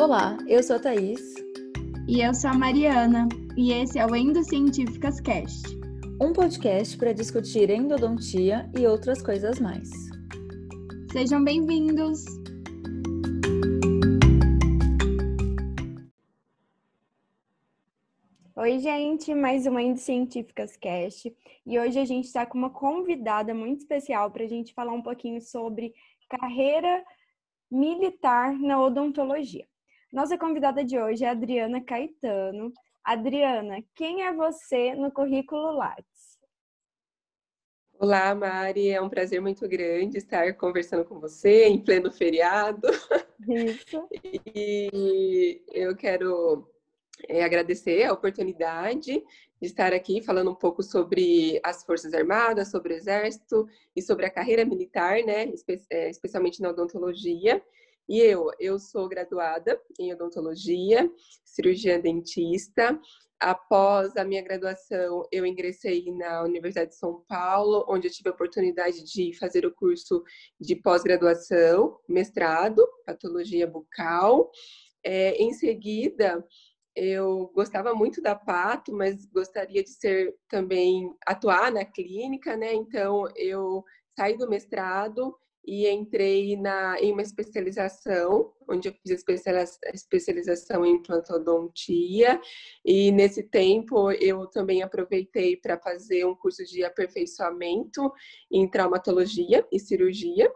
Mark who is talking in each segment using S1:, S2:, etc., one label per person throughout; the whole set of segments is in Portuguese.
S1: Olá, eu sou a Thaís.
S2: E eu sou a Mariana. E esse é o Endocientíficas Cast
S1: um podcast para discutir endodontia e outras coisas mais.
S2: Sejam bem-vindos! Oi, gente, mais uma Endocientíficas Cast. E hoje a gente está com uma convidada muito especial para a gente falar um pouquinho sobre carreira militar na odontologia. Nossa convidada de hoje é a Adriana Caetano. Adriana, quem é você no currículo Lattes?
S3: Olá, Mari, é um prazer muito grande estar conversando com você em pleno feriado.
S2: Isso.
S3: E eu quero é, agradecer a oportunidade de estar aqui falando um pouco sobre as Forças Armadas, sobre o Exército e sobre a carreira militar, né, espe é, especialmente na odontologia. E eu, eu sou graduada em odontologia, cirurgia dentista. Após a minha graduação, eu ingressei na Universidade de São Paulo, onde eu tive a oportunidade de fazer o curso de pós-graduação, mestrado, patologia bucal. É, em seguida, eu gostava muito da pato, mas gostaria de ser também atuar na clínica, né? Então eu saí do mestrado e entrei na, em uma especialização, onde eu fiz especialização em implantodontia, e nesse tempo eu também aproveitei para fazer um curso de aperfeiçoamento em traumatologia e cirurgia,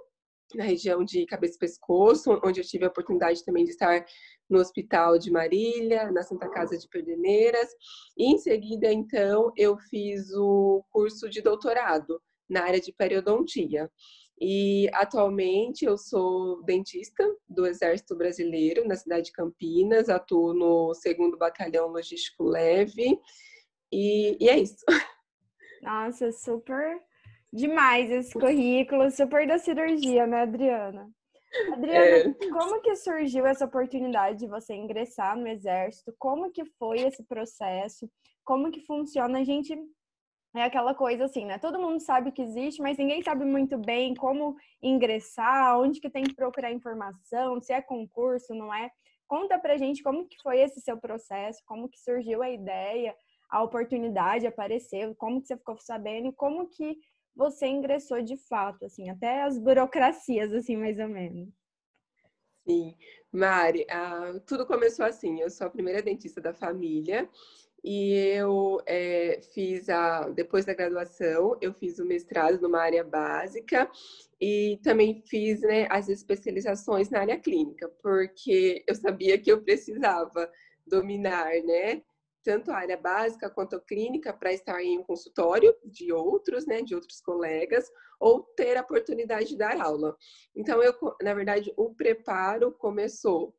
S3: na região de cabeça e pescoço, onde eu tive a oportunidade também de estar no Hospital de Marília, na Santa Casa de Perdoneiras, e em seguida, então, eu fiz o curso de doutorado na área de periodontia. E atualmente eu sou dentista do Exército Brasileiro na cidade de Campinas, atuo no 2 Batalhão Logístico Leve e, e é isso.
S2: Nossa, super demais esse currículo, super da cirurgia, né, Adriana? Adriana, é... como que surgiu essa oportunidade de você ingressar no Exército? Como que foi esse processo? Como que funciona? A gente é aquela coisa assim, né? Todo mundo sabe que existe, mas ninguém sabe muito bem como ingressar, onde que tem que procurar informação, se é concurso, não é? Conta pra gente como que foi esse seu processo, como que surgiu a ideia, a oportunidade apareceu, como que você ficou sabendo e como que você ingressou de fato, assim, até as burocracias, assim, mais ou menos.
S3: Sim, Mari, ah, tudo começou assim. Eu sou a primeira dentista da família e eu é, fiz a depois da graduação eu fiz o mestrado numa área básica e também fiz né, as especializações na área clínica porque eu sabia que eu precisava dominar né tanto a área básica quanto a clínica para estar em um consultório de outros né de outros colegas ou ter a oportunidade de dar aula. Então eu na verdade o preparo começou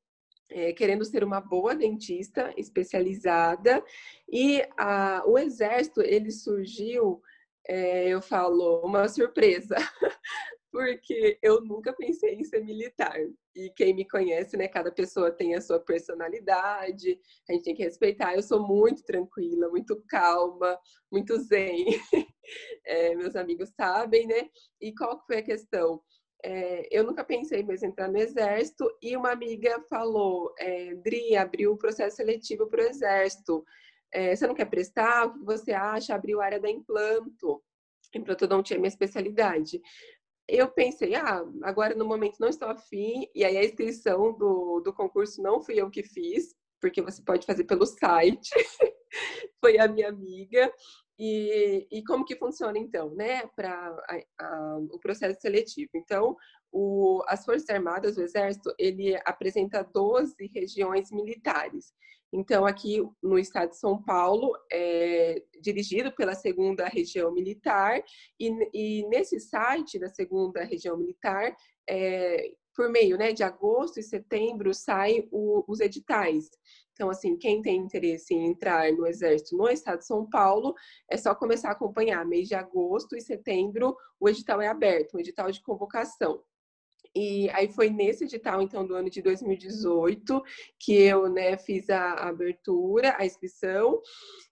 S3: é, querendo ser uma boa dentista especializada. E a, o exército ele surgiu é, eu falo uma surpresa porque eu nunca pensei em ser militar. E quem me conhece né cada pessoa tem a sua personalidade a gente tem que respeitar. Eu sou muito tranquila muito calma muito zen. É, meus amigos sabem né? E qual foi a questão é, eu nunca pensei mais em entrar no exército e uma amiga falou, é, Dri, abriu o processo seletivo para o exército. É, você não quer prestar? O que você acha? Abriu a área da implanto. Implantodontia é minha especialidade. Eu pensei, ah, agora no momento não estou afim, e aí a inscrição do, do concurso não fui eu que fiz, porque você pode fazer pelo site, foi a minha amiga, e, e como que funciona então, né, para o processo seletivo? Então, o, as Forças Armadas, o Exército, ele apresenta 12 regiões militares. Então, aqui no estado de São Paulo, é dirigido pela segunda região militar, e, e nesse site da segunda região militar, é, por meio né, de agosto e setembro, saem os editais. Então, assim, quem tem interesse em entrar no Exército no estado de São Paulo, é só começar a acompanhar. Mês de agosto e setembro, o edital é aberto, um edital de convocação. E aí foi nesse edital, então, do ano de 2018, que eu né, fiz a abertura, a inscrição.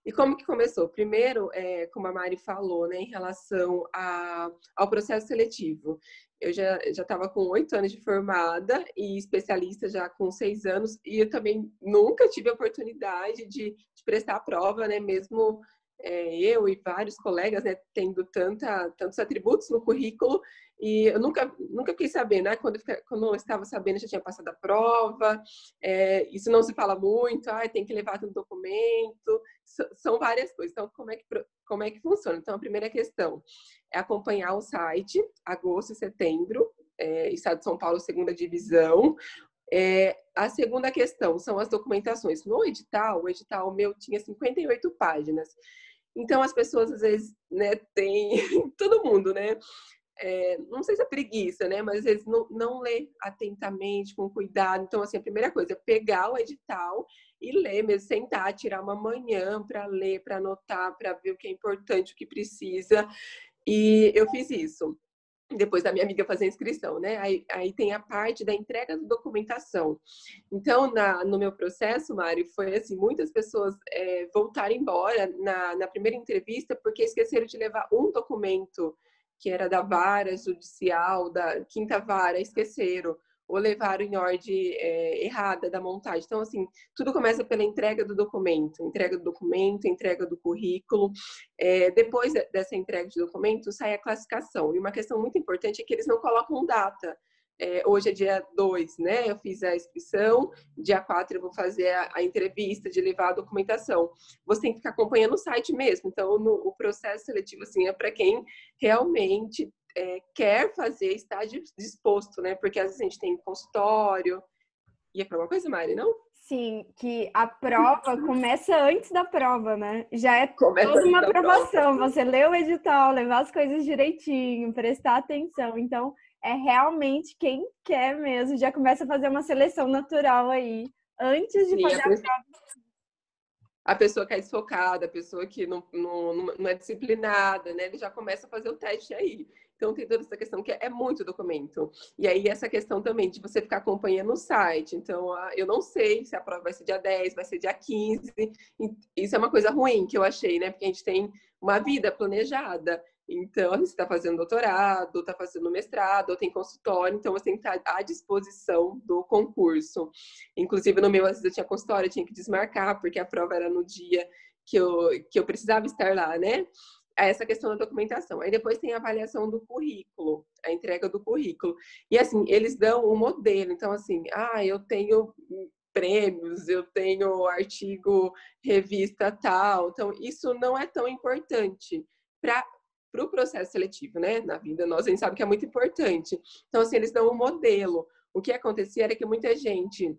S3: E como que começou? Primeiro, é, como a Mari falou, né, em relação a, ao processo seletivo. Eu já estava com oito anos de formada e especialista já com seis anos, e eu também nunca tive a oportunidade de, de prestar a prova, né, mesmo é, eu e vários colegas, né, tendo tanta, tantos atributos no currículo, e eu nunca, nunca fiquei sabendo, né? Quando, quando eu estava sabendo, já tinha passado a prova, é, isso não se fala muito, ah, tem que levar um documento, são várias coisas. Então, como é, que, como é que funciona? Então, a primeira questão é acompanhar o site, agosto e setembro, é, Estado de São Paulo, segunda divisão, é, a segunda questão são as documentações. No edital, o edital meu tinha 58 páginas. Então, as pessoas, às vezes, né, tem... Todo mundo, né? É, não sei se é preguiça, né? Mas às vezes não, não lê atentamente, com cuidado. Então, assim, a primeira coisa é pegar o edital e ler mesmo, sentar, tirar uma manhã para ler, para anotar, para ver o que é importante, o que precisa. E eu fiz isso depois da minha amiga fazer a inscrição, né? Aí, aí tem a parte da entrega da documentação. Então, na, no meu processo, Mário, foi assim, muitas pessoas é, voltaram embora na, na primeira entrevista porque esqueceram de levar um documento que era da vara judicial, da quinta vara, esqueceram ou levaram em ordem é, errada da montagem. Então, assim, tudo começa pela entrega do documento, entrega do documento, entrega do currículo. É, depois dessa entrega de documento, sai a classificação. E uma questão muito importante é que eles não colocam data. É, hoje é dia 2, né? Eu fiz a inscrição, dia 4 eu vou fazer a, a, entrevista de levar a documentação. Você tem que ficar acompanhando o site mesmo. Então, no, o processo seletivo, assim, é para quem realmente é, quer fazer, está disposto, né? Porque às vezes a gente tem consultório. Ia para uma coisa, Mari, não?
S2: Sim, que a prova começa antes da prova, né? Já é começa toda uma aprovação. Você lê o edital, levar as coisas direitinho, prestar atenção. Então, é realmente quem quer mesmo, já começa a fazer uma seleção natural aí, antes de Sim, fazer a, pessoa, a prova.
S3: A pessoa que é desfocada, a pessoa que não, não, não é disciplinada, né? Ele já começa a fazer o teste aí. Então, tem toda essa questão que é muito documento. E aí, essa questão também de você ficar acompanhando o site. Então, eu não sei se a prova vai ser dia 10, vai ser dia 15. Isso é uma coisa ruim que eu achei, né? Porque a gente tem uma vida planejada. Então, você está fazendo doutorado, está fazendo mestrado, ou tem consultório, então você tem que estar à disposição do concurso. Inclusive, no meu, às vezes eu tinha consultório, eu tinha que desmarcar, porque a prova era no dia que eu, que eu precisava estar lá, né? Essa questão da documentação. Aí depois tem a avaliação do currículo, a entrega do currículo. E assim, eles dão um modelo. Então, assim, ah, eu tenho prêmios, eu tenho artigo, revista tal. Então, isso não é tão importante para para o processo seletivo, né? Na vida, nós a gente sabe que é muito importante. Então, assim, eles dão um modelo. O que acontecia era que muita gente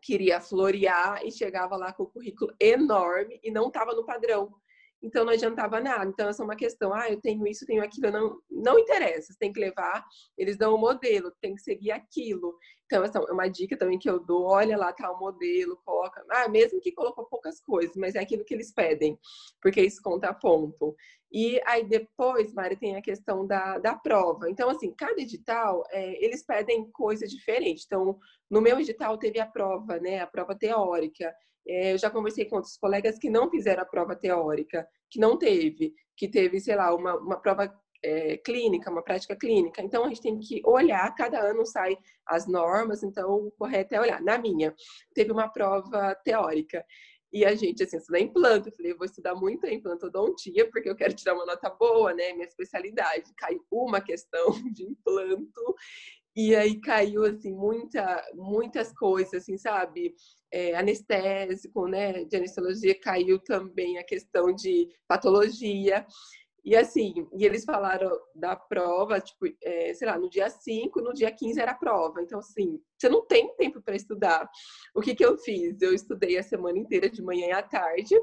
S3: queria florear e chegava lá com o currículo enorme e não estava no padrão então não adiantava nada. Então, essa é uma questão, ah, eu tenho isso, tenho aquilo, não, não interessa, você tem que levar, eles dão o um modelo, tem que seguir aquilo. Então, essa é uma dica também que eu dou, olha lá, tá o modelo, coloca, ah, mesmo que colocou poucas coisas, mas é aquilo que eles pedem, porque isso conta ponto. E aí depois, Mari, tem a questão da, da prova. Então, assim, cada edital, é, eles pedem coisas diferentes. Então, no meu edital teve a prova, né, a prova teórica. É, eu já conversei com outros colegas que não fizeram a prova teórica, que não teve, que teve, sei lá, uma, uma prova é, clínica, uma prática clínica. Então, a gente tem que olhar, cada ano sai as normas, então o correto é olhar. Na minha, teve uma prova teórica. E a gente, assim, estudar implanto. Eu falei, eu vou estudar muito a implantodontia, porque eu quero tirar uma nota boa, né? Minha especialidade. Caiu uma questão de implanto. E aí caiu, assim, muita, muitas coisas, assim, sabe? É, anestésico, né? De anestesiologia caiu também a questão de patologia. E assim, e eles falaram da prova, tipo, é, sei lá, no dia 5, no dia 15 era a prova. Então, assim, você não tem tempo para estudar. O que, que eu fiz? Eu estudei a semana inteira, de manhã e à tarde,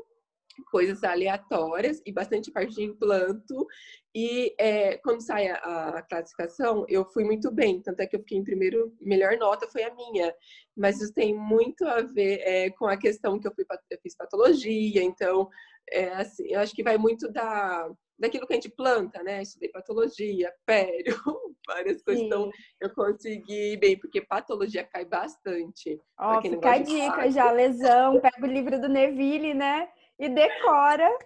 S3: coisas aleatórias e bastante parte de implanto. E é, quando sai a, a, classificação, eu fui muito bem, tanto é que eu fiquei em primeiro, melhor nota foi a minha. Mas isso tem muito a ver é, com a questão que eu, fui, eu fiz patologia, então, é, assim, eu acho que vai muito da, daquilo que a gente planta, né? Estudei patologia, pério, várias coisas. Sim. Então, eu consegui bem, porque patologia cai bastante.
S2: Ó, fica a dica já, lesão, pega o livro do Neville, né? E decora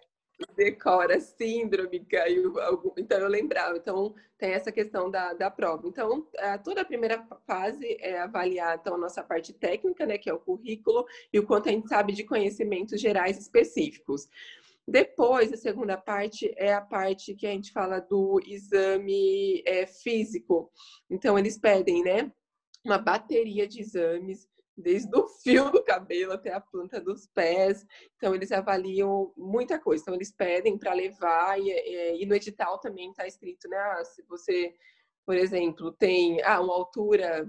S3: decora síndrome, caiu então eu lembrava. Então tem essa questão da, da prova. Então toda a primeira fase é avaliar então a nossa parte técnica, né, que é o currículo e o quanto a gente sabe de conhecimentos gerais específicos. Depois, a segunda parte é a parte que a gente fala do exame é, físico. Então, eles pedem, né, uma bateria de exames desde o fio do cabelo até a planta dos pés. Então, eles avaliam muita coisa. Então, eles pedem para levar, e, e, no edital também está escrito, né? Ah, se você, por exemplo, tem ah, uma altura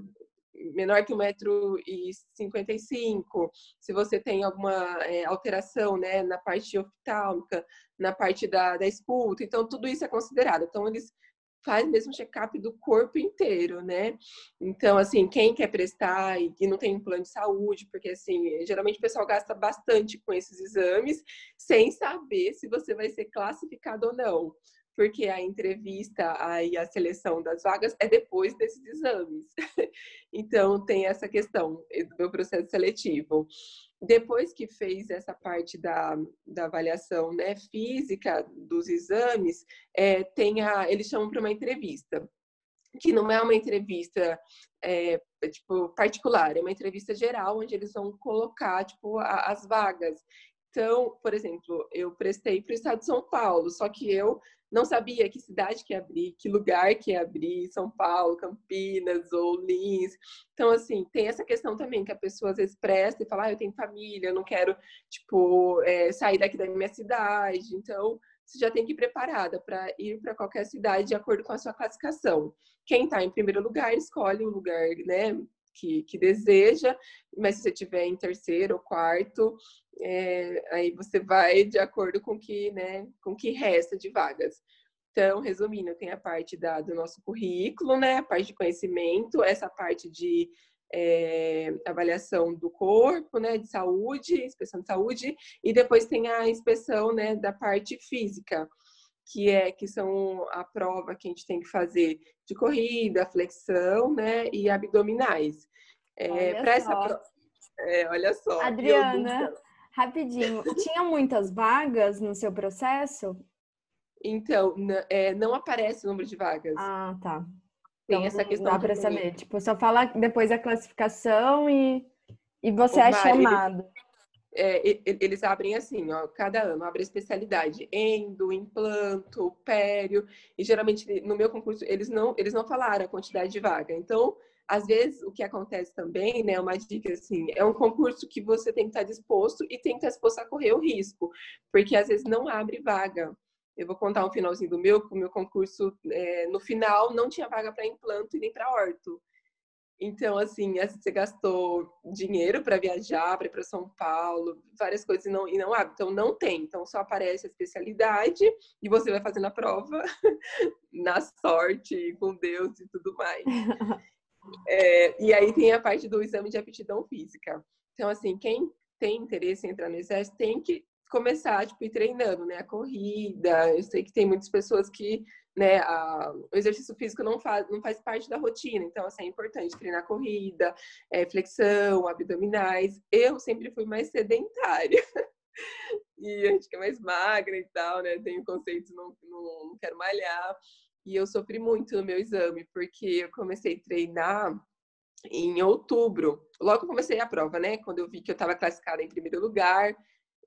S3: menor que 1,55m, se você tem alguma é, alteração né, na parte oftálmica, na parte da, da escuta, então tudo isso é considerado. Então, eles faz mesmo check-up do corpo inteiro, né? Então, assim, quem quer prestar e não tem um plano de saúde, porque, assim, geralmente o pessoal gasta bastante com esses exames, sem saber se você vai ser classificado ou não. Porque a entrevista e a seleção das vagas é depois desses exames. então, tem essa questão do meu processo seletivo depois que fez essa parte da, da avaliação né, física dos exames, é, tem a, eles chamam para uma entrevista, que não é uma entrevista é, tipo particular, é uma entrevista geral onde eles vão colocar tipo a, as vagas. Então, por exemplo, eu prestei para o estado de São Paulo, só que eu não sabia que cidade que ia abrir, que lugar que ia abrir, São Paulo, Campinas ou Lins. Então, assim, tem essa questão também que a pessoa às vezes presta e fala, ah, eu tenho família, eu não quero, tipo, é, sair daqui da minha cidade. Então, você já tem que ir preparada para ir para qualquer cidade de acordo com a sua classificação. Quem está em primeiro lugar, escolhe o lugar, né, que, que, deseja, mas se você tiver em terceiro ou quarto, é, aí você vai de acordo com que, né, com que resta de vagas. Então, resumindo, tem a parte da, do nosso currículo, né, a parte de conhecimento, essa parte de é, avaliação do corpo, né, de saúde, inspeção de saúde, e depois tem a inspeção, né, da parte física, que é que são a prova que a gente tem que fazer de corrida, flexão, né, e abdominais.
S2: É, para essa prova,
S3: é, olha só.
S2: Adriana, Rapidinho, tinha muitas vagas no seu processo?
S3: Então, é, não aparece o número de vagas.
S2: Ah, tá.
S3: Tem então, essa questão. Dá
S2: para saber. Tipo, só fala depois da classificação e, e você é chamado.
S3: Eles, é, eles abrem assim, ó, cada ano abre especialidade endo, implanto, pério, e geralmente no meu concurso eles não eles não falaram a quantidade de vaga. Então, às vezes, o que acontece também, né, uma dica assim, é um concurso que você tem que estar disposto e tem que estar disposto a correr o risco, porque às vezes não abre vaga. Eu vou contar um finalzinho do meu, o meu concurso, é, no final, não tinha vaga para implanto e nem para orto. Então, assim, você gastou dinheiro para viajar, para ir para São Paulo, várias coisas e não, e não abre. Então, não tem. Então, só aparece a especialidade e você vai fazendo a prova na sorte, com Deus e tudo mais. É, e aí tem a parte do exame de aptidão física. Então, assim, quem tem interesse em entrar no exército tem que começar, tipo, ir treinando, né? A corrida. Eu sei que tem muitas pessoas que, né, a, o exercício físico não faz, não faz parte da rotina. Então, assim, é importante treinar corrida, é, flexão, abdominais. Eu sempre fui mais sedentária. e a gente que é mais magra e tal, né? Tenho conceitos, não, não, não quero malhar. E eu sofri muito no meu exame, porque eu comecei a treinar em outubro. Logo comecei a prova, né? Quando eu vi que eu estava classificada em primeiro lugar,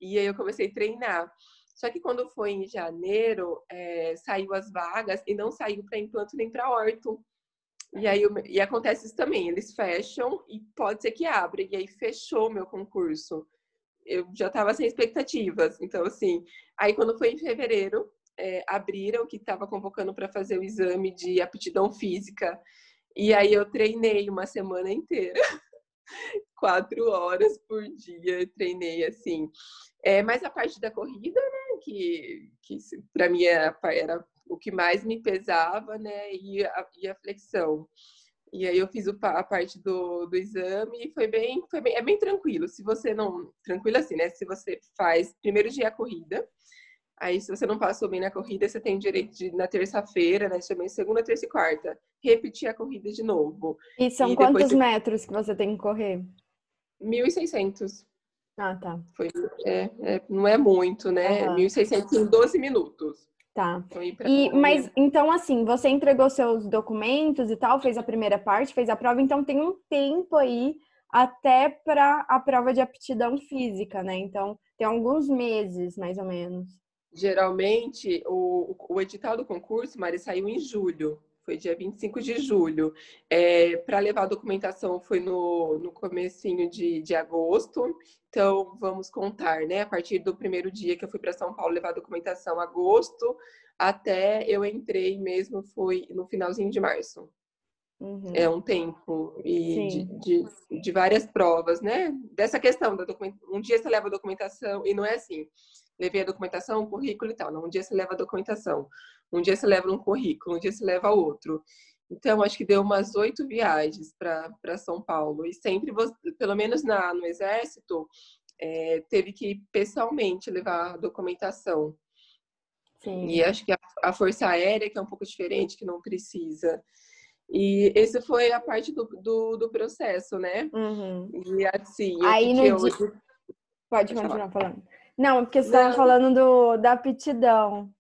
S3: e aí eu comecei a treinar. Só que quando foi em janeiro, é, saiu as vagas e não saiu para implanto nem para orto. E aí e acontece isso também, eles fecham e pode ser que abra. E aí fechou meu concurso. Eu já estava sem expectativas. Então, assim, aí quando foi em fevereiro, é, abriram que estava convocando para fazer o exame de aptidão física. E aí eu treinei uma semana inteira, quatro horas por dia, treinei assim. É, mas a parte da corrida, né, que, que para mim era, era, o que mais me pesava, né, e a, e a flexão. E aí eu fiz a parte do, do exame e foi bem, foi bem, é bem tranquilo. Se você não, tranquilo assim, né? Se você faz primeiro dia a corrida, Aí, se você não passou bem na corrida, você tem direito de, na terça-feira, né? Também segunda, terça e quarta, repetir a corrida de novo.
S2: E são e quantos metros que você tem que correr?
S3: 1.600.
S2: Ah, tá.
S3: Foi, é, é, não é muito, né? Uhum. 1.600 em 12 minutos.
S2: Tá. E, mas então, assim, você entregou seus documentos e tal, fez a primeira parte, fez a prova, então tem um tempo aí até para a prova de aptidão física, né? Então, tem alguns meses, mais ou menos.
S3: Geralmente, o, o edital do concurso, Mari, saiu em julho. Foi dia 25 de julho. É, para levar a documentação foi no, no comecinho de, de agosto. Então, vamos contar, né? A partir do primeiro dia que eu fui para São Paulo levar a documentação, agosto, até eu entrei mesmo, foi no finalzinho de março. Uhum. É um tempo e de, de, de, várias provas, né? Dessa questão da documentação. Um dia você leva a documentação e não é assim. Levei a documentação, um currículo e tal. Não, um dia você leva a documentação, um dia você leva um currículo, um dia você leva outro. Então, acho que deu umas oito viagens para São Paulo. E sempre, pelo menos na, no Exército, é, teve que pessoalmente levar a documentação. Sim. E acho que a, a Força Aérea, que é um pouco diferente, que não precisa. E esse foi a parte do, do, do processo, né?
S2: Uhum.
S3: E assim,
S2: Aí no dia... Pode, continuar falando. Não, porque você estava falando do, da aptidão.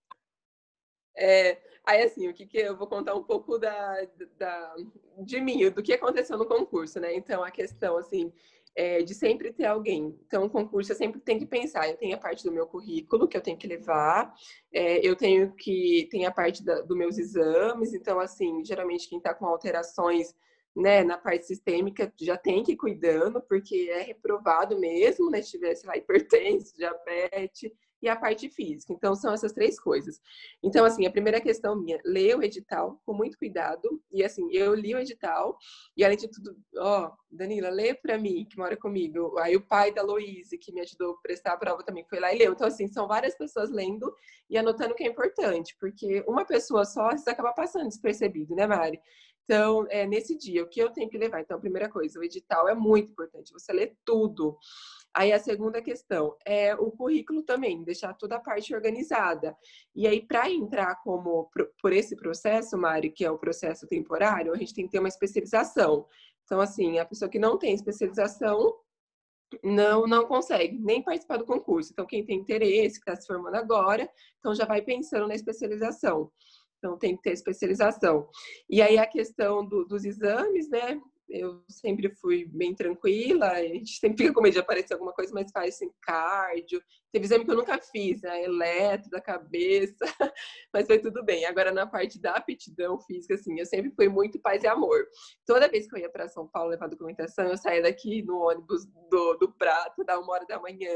S3: É, aí assim, o que, que eu vou contar um pouco da, da, de mim, do que aconteceu no concurso, né? Então, a questão, assim, é, de sempre ter alguém. Então, o concurso eu sempre tenho que pensar. Eu tenho a parte do meu currículo que eu tenho que levar, é, eu tenho que tem a parte da, dos meus exames. Então, assim, geralmente quem está com alterações né, na parte sistêmica já tem que ir cuidando, porque é reprovado mesmo, né? Se tivesse lá hipertenso, diabetes, e a parte física. Então, são essas três coisas. Então, assim, a primeira questão minha, ler o edital com muito cuidado. E, assim, eu li o edital e, além de tudo, ó, Danila, lê para mim, que mora comigo. Aí, o pai da Louise, que me ajudou a prestar a prova também, foi lá e leu. Então, assim, são várias pessoas lendo e anotando o que é importante, porque uma pessoa só, você acaba passando despercebido, né, Mari? Então, é, nesse dia, o que eu tenho que levar? Então, a primeira coisa, o edital é muito importante, você lê tudo. Aí a segunda questão é o currículo também, deixar toda a parte organizada. E aí, para entrar como por esse processo, Mari, que é o processo temporário, a gente tem que ter uma especialização. Então, assim, a pessoa que não tem especialização não não consegue nem participar do concurso. Então, quem tem interesse, que está se formando agora, então já vai pensando na especialização. Então, tem que ter especialização. E aí, a questão do, dos exames, né? Eu sempre fui bem tranquila, a gente sempre fica com medo de aparecer alguma coisa, mas faz assim, cardio. Teve exame que eu nunca fiz, né? Eletro da cabeça, mas foi tudo bem. Agora, na parte da aptidão física, assim, eu sempre fui muito paz e amor. Toda vez que eu ia para São Paulo levar documentação, eu saía daqui no ônibus do, do Prato, da uma hora da manhã,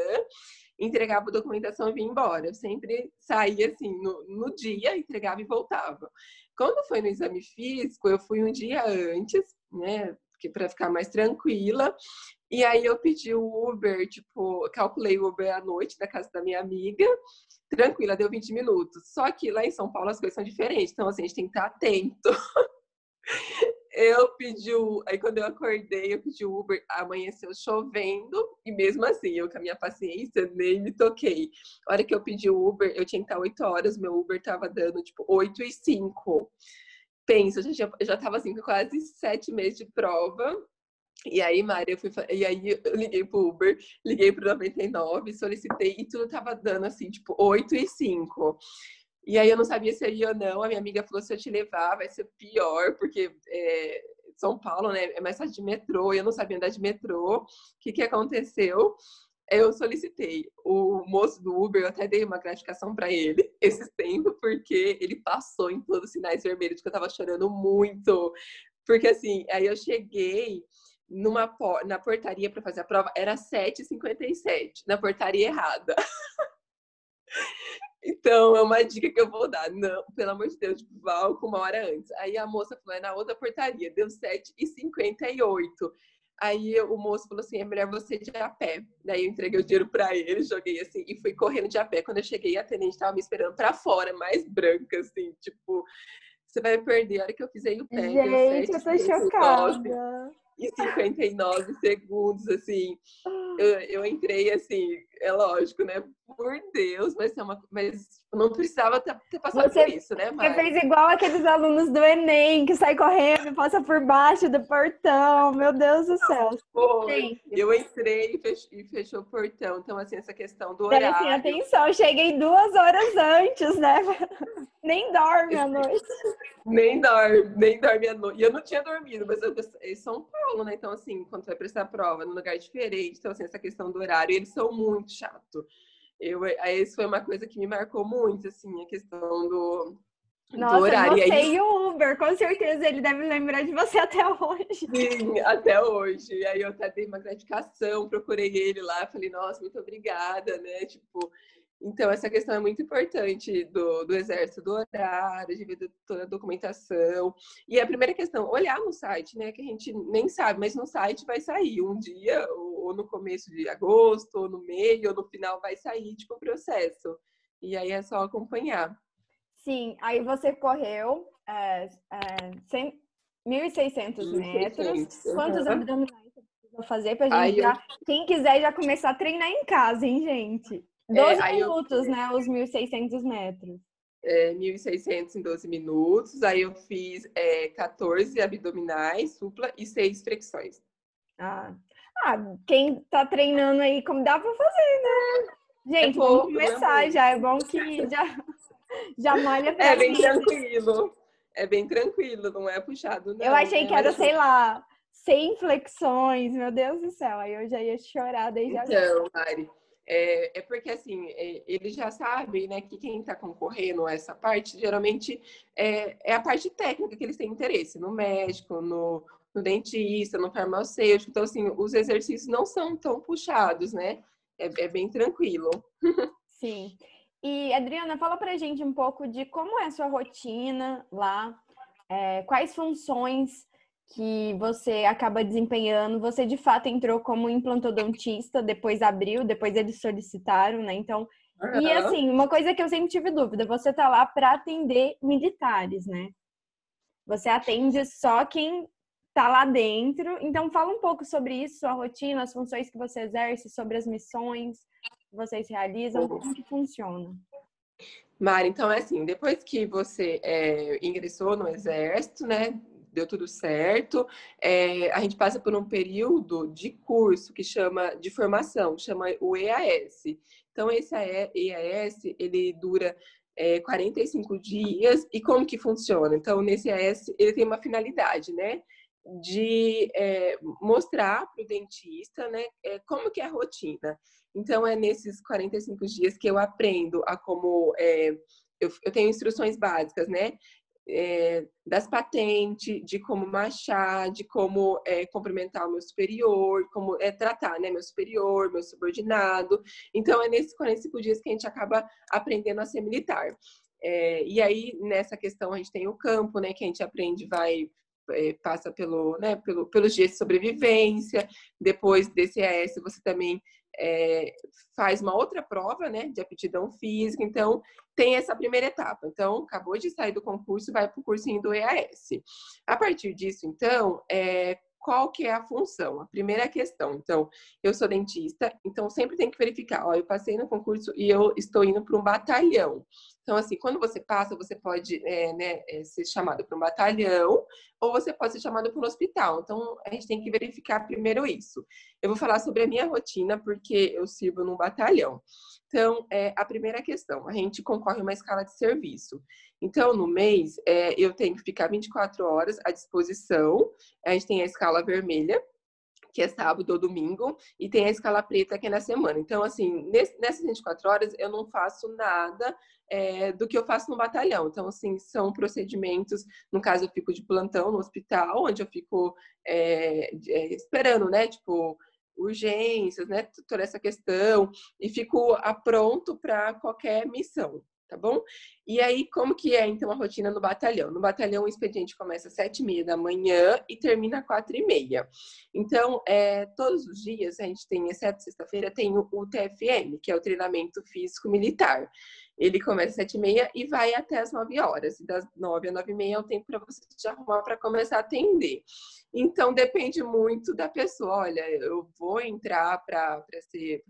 S3: entregava a documentação e vinha embora. Eu sempre saía assim, no, no dia, entregava e voltava. Quando foi no exame físico, eu fui um dia antes, né? Para ficar mais tranquila. E aí eu pedi o Uber, tipo, calculei o Uber à noite da casa da minha amiga. Tranquila, deu 20 minutos. Só que lá em São Paulo as coisas são diferentes, então assim, a gente tem que estar atento. eu pedi o. Aí quando eu acordei, eu pedi o Uber, amanheceu chovendo, e mesmo assim, eu com a minha paciência nem me toquei. A hora que eu pedi o Uber, eu tinha que estar 8 horas, meu Uber tava dando tipo 8 e 5. Pensa, eu já, já tava assim com quase sete meses de prova. E aí, Mari, eu fui, e aí eu liguei pro Uber, liguei pro 99, solicitei e tudo tava dando assim, tipo, 8 e 5. E aí eu não sabia se eu ia ou não. A minha amiga falou: se eu te levar, vai ser pior, porque é, São Paulo, né? É mais fácil de metrô. Eu não sabia andar de metrô. O que, que aconteceu? Eu solicitei. O moço do Uber, eu até dei uma gratificação para ele esses tempos, porque ele passou em todos os sinais vermelhos, que eu tava chorando muito. Porque assim, aí eu cheguei numa na portaria para fazer a prova, era 7h57, na portaria errada. Então, é uma dica que eu vou dar. Não, pelo amor de Deus, vá com uma hora antes. Aí a moça falou, é na outra portaria, deu 7h58. Aí o moço falou assim, é melhor você ir de a pé. Daí eu entreguei o dinheiro para ele, joguei assim e fui correndo de a pé. Quando eu cheguei, a atendente tava me esperando para fora, mais branca, assim, tipo, você vai perder. A hora que eu pisei o pé,
S2: Gente, eu tô chocada
S3: em 59 segundos, assim. Eu, eu, entrei, assim, é lógico, né? Por Deus, mas, é uma, mas não precisava ter, ter passado você, por isso, né, Mari?
S2: Você fez igual aqueles alunos do Enem, que sai correndo e passa por baixo do portão. Meu Deus do céu.
S3: Foi. Eu entrei e fechou, e fechou, o portão. Então, assim, essa questão do horário... Assim,
S2: atenção, cheguei duas horas antes, né? Nem dorme à noite.
S3: nem dorme, nem dorme à noite. E eu não tinha dormido, mas eu em São Paulo, né? Então, assim, quando você vai prestar prova num lugar diferente, então, assim, essa questão do horário, eles são muito chato. Eu, isso foi uma coisa que me marcou muito, assim, a questão do,
S2: nossa, horário. você aí... e o Uber, com certeza ele deve lembrar de você até hoje.
S3: Sim, até hoje. E aí eu até dei uma gratificação, procurei ele lá, falei, nossa, muito obrigada, né? Tipo, então, essa questão é muito importante do, do exército, do horário, de ver toda a documentação. E a primeira questão, olhar no site, né? Que a gente nem sabe, mas no site vai sair um dia, ou no começo de agosto, ou no meio, ou no final vai sair, tipo, o processo. E aí é só acompanhar.
S2: Sim, aí você correu é, é, 1.600 metros. Quantos uhum. abdominais você precisa fazer pra gente já... Eu... Quem quiser já começar a treinar em casa, hein, gente? 12 é, minutos, eu... né? Os 1.600 metros.
S3: É, 1.600 em 12 minutos. Aí eu fiz é, 14 abdominais, supla e 6 flexões.
S2: Ah. ah, quem tá treinando aí, como dá pra fazer, né? Gente, é pouco, vamos né, começar já. É bom que já, já malha pra
S3: É bem tranquilo. É bem tranquilo, não é puxado, não.
S2: Eu achei né? que era, sei lá, 100 flexões, meu Deus do céu. Aí eu já ia chorar desde
S3: então,
S2: agora.
S3: Então, Mari, é, é, porque assim, é, eles já sabem, né, que quem está concorrendo a essa parte, geralmente é, é, a parte técnica que eles têm interesse, no médico, no, no, dentista, no farmacêutico. Então, assim, os exercícios não são tão puxados, né? É, é bem tranquilo.
S2: Sim. E, Adriana, fala pra gente um pouco de como é a sua rotina lá, é, quais funções que você acaba desempenhando. Você de fato entrou como implantodontista, depois abriu, depois eles solicitaram, né? Então, uhum. e assim, uma coisa que eu sempre tive dúvida, você tá lá para atender militares, né? Você atende só quem tá lá dentro. Então, fala um pouco sobre isso, sua rotina, as funções que você exerce, sobre as missões que vocês realizam, uhum. como que funciona.
S3: Mari, então é assim, depois que você é, ingressou no exército, né, deu tudo certo. É, a gente passa por um período de curso que chama de formação, chama o EAS. Então, esse EAS, ele dura é, 45 dias. E como que funciona? Então, nesse EAS, ele tem uma finalidade, né? De é, mostrar para o dentista, né? É, como que é a rotina. Então, é nesses 45 dias que eu aprendo a como... É, eu, eu tenho instruções básicas, né? É, das patentes, de como marchar, de como é, cumprimentar o meu superior, como é, tratar né, meu superior, meu subordinado. Então, é nesses 45 dias que a gente acaba aprendendo a ser militar. É, e aí, nessa questão, a gente tem o campo, né, que a gente aprende, vai passa pelo, né, pelo, pelos dias de sobrevivência. Depois desse AS, você também é, faz uma outra prova, né, de aptidão física. Então, tem essa primeira etapa. Então, acabou de sair do concurso, vai para o cursinho do EAS. A partir disso, então, é, qual que é a função? A primeira questão. Então, eu sou dentista, então sempre tem que verificar, ó, eu passei no concurso e eu estou indo para um batalhão. Então, assim, quando você passa, você pode é, né, ser chamado para um batalhão ou você pode ser chamado para um hospital. Então, a gente tem que verificar primeiro isso. Eu vou falar sobre a minha rotina, porque eu sirvo num batalhão. Então, é, a primeira questão, a gente concorre uma escala de serviço. Então, no mês, é, eu tenho que ficar 24 horas à disposição. A gente tem a escala vermelha, que é sábado ou domingo, e tem a escala preta, que é na semana. Então, assim, nesse, nessas 24 horas, eu não faço nada é, do que eu faço no batalhão. Então, assim, são procedimentos, no caso, eu fico de plantão no hospital, onde eu fico é, é, esperando, né, tipo, urgências, né, toda essa questão, e fico pronto para qualquer missão tá bom? E aí, como que é, então, a rotina no batalhão? No batalhão, o expediente começa às sete e meia da manhã e termina às quatro e meia. Então, é, todos os dias, a gente tem, exceto sexta-feira, tem o, TFM, que é o treinamento físico militar. Ele começa às sete e meia e vai até as nove horas. E das nove às nove e meia é o tempo para você se arrumar para começar a atender. Então, depende muito da pessoa. Olha, eu vou entrar para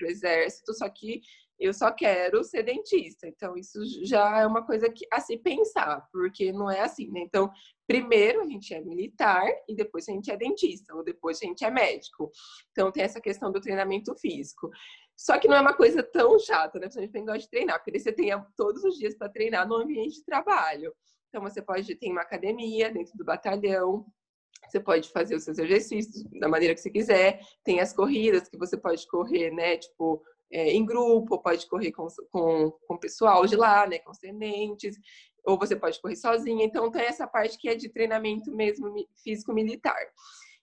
S3: o exército, só que eu só quero ser dentista. Então, isso já é uma coisa que, a se pensar, porque não é assim, né? Então, primeiro a gente é militar e depois a gente é dentista, ou depois a gente é médico. Então, tem essa questão do treinamento físico. Só que não é uma coisa tão chata, né? Principalmente quem gosta de treinar, porque você tem todos os dias para treinar no ambiente de trabalho. Então, você pode ter uma academia dentro do batalhão, você pode fazer os seus exercícios da maneira que você quiser. Tem as corridas que você pode correr, né? Tipo, é, em grupo, pode correr com, com, com pessoal de lá, né? Com tenentes, ou você pode correr sozinha. Então, tem essa parte que é de treinamento mesmo físico-militar.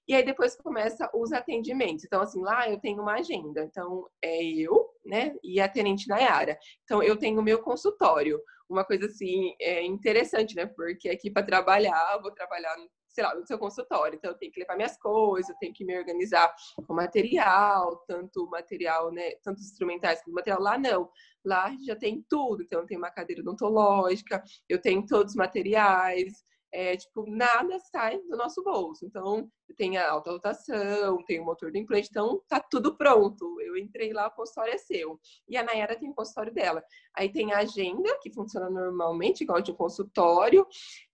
S3: E aí depois começa os atendimentos. Então, assim, lá eu tenho uma agenda. Então, é eu, né, e a tenente Nayara. Então, eu tenho o meu consultório. Uma coisa, assim, é interessante, né? Porque aqui para trabalhar, eu vou trabalhar sei lá, no seu consultório. Então, eu tenho que levar minhas coisas, eu tenho que me organizar com material, tanto material, né, tanto instrumentais como material. Lá não. Lá já tem tudo. Então, eu tenho uma cadeira odontológica, eu tenho todos os materiais, é, tipo, nada sai do nosso bolso. Então, tem a alta rotação, tem o motor do implante, então tá tudo pronto. Eu entrei lá, o consultório é seu. E a Nayara tem o consultório dela. Aí tem a agenda, que funciona normalmente, igual de um consultório.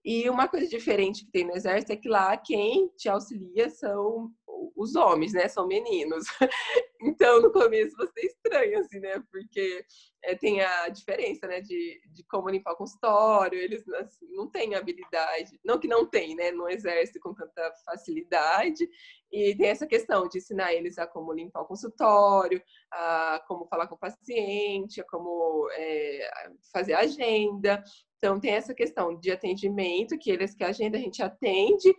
S3: E uma coisa diferente que tem no exército é que lá quem te auxilia são os homens, né? São meninos. Então, no começo você estranha, assim, né? Porque é, tem a diferença, né? De, de como limpar o consultório. Eles assim, não têm habilidade. Não que não tem, né? No exército com tanta facilidade. E tem essa questão de ensinar eles a como limpar o consultório, a como falar com o paciente, a como é, fazer agenda. Então, tem essa questão de atendimento, que eles que a agenda a gente atende,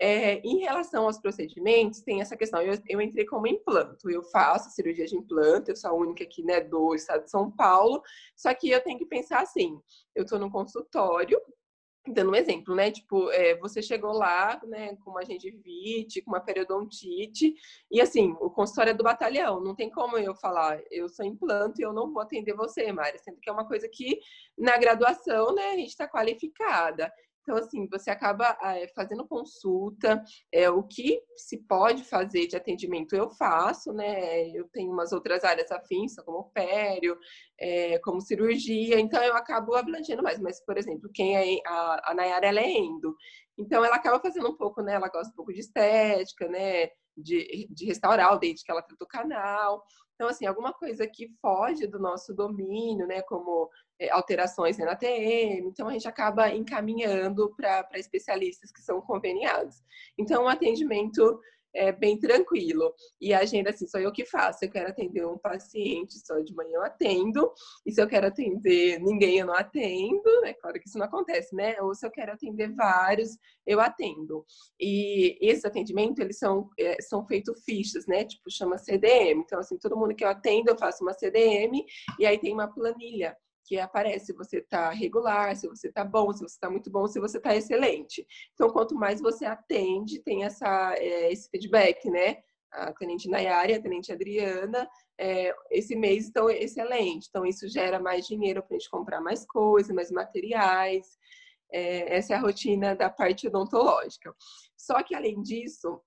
S3: é, em relação aos procedimentos, tem essa questão. Eu, eu, entrei como implanto, eu faço cirurgia de implante, eu sou a única aqui né, do estado de São Paulo, só que eu tenho que pensar assim: eu estou no consultório, dando um exemplo, né? Tipo, é, você chegou lá, né, com uma gengivite, com uma periodontite, e assim, o consultório é do batalhão, não tem como eu falar, eu sou implanto e eu não vou atender você, Mari, sendo que é uma coisa que na graduação, né, a gente está qualificada. Então, assim, você acaba é, fazendo consulta, é, o que se pode fazer de atendimento eu faço, né? Eu tenho umas outras áreas afins, como pério, é, como cirurgia, então eu acabo abrangendo mais. Mas, por exemplo, quem é a, a Nayara, ela é endo. Então, ela acaba fazendo um pouco, né? Ela gosta um pouco de estética, né? De, de restaurar o dente que ela tratou canal. Então, assim, alguma coisa que foge do nosso domínio, né? Como alterações na TM, então a gente acaba encaminhando para especialistas que são conveniados. Então, o atendimento é bem tranquilo. E a agenda, assim, só eu que faço. Se eu quero atender um paciente só de manhã, eu atendo. E se eu quero atender ninguém, eu não atendo. É claro que isso não acontece, né? Ou se eu quero atender vários, eu atendo. E esse atendimento, eles são, é, são feitos fichas, né? Tipo, chama CDM. Então, assim, todo mundo que eu atendo, eu faço uma CDM. E aí tem uma planilha que aparece se você está regular, se você está bom, se você está muito bom, se você está excelente. Então, quanto mais você atende, tem essa, é, esse feedback, né? A tenente Nayara a tenente Adriana, é, esse mês estão excelente. Então, isso gera mais dinheiro para a gente comprar mais coisas, mais materiais. É, essa é a rotina da parte odontológica. Só que, além disso,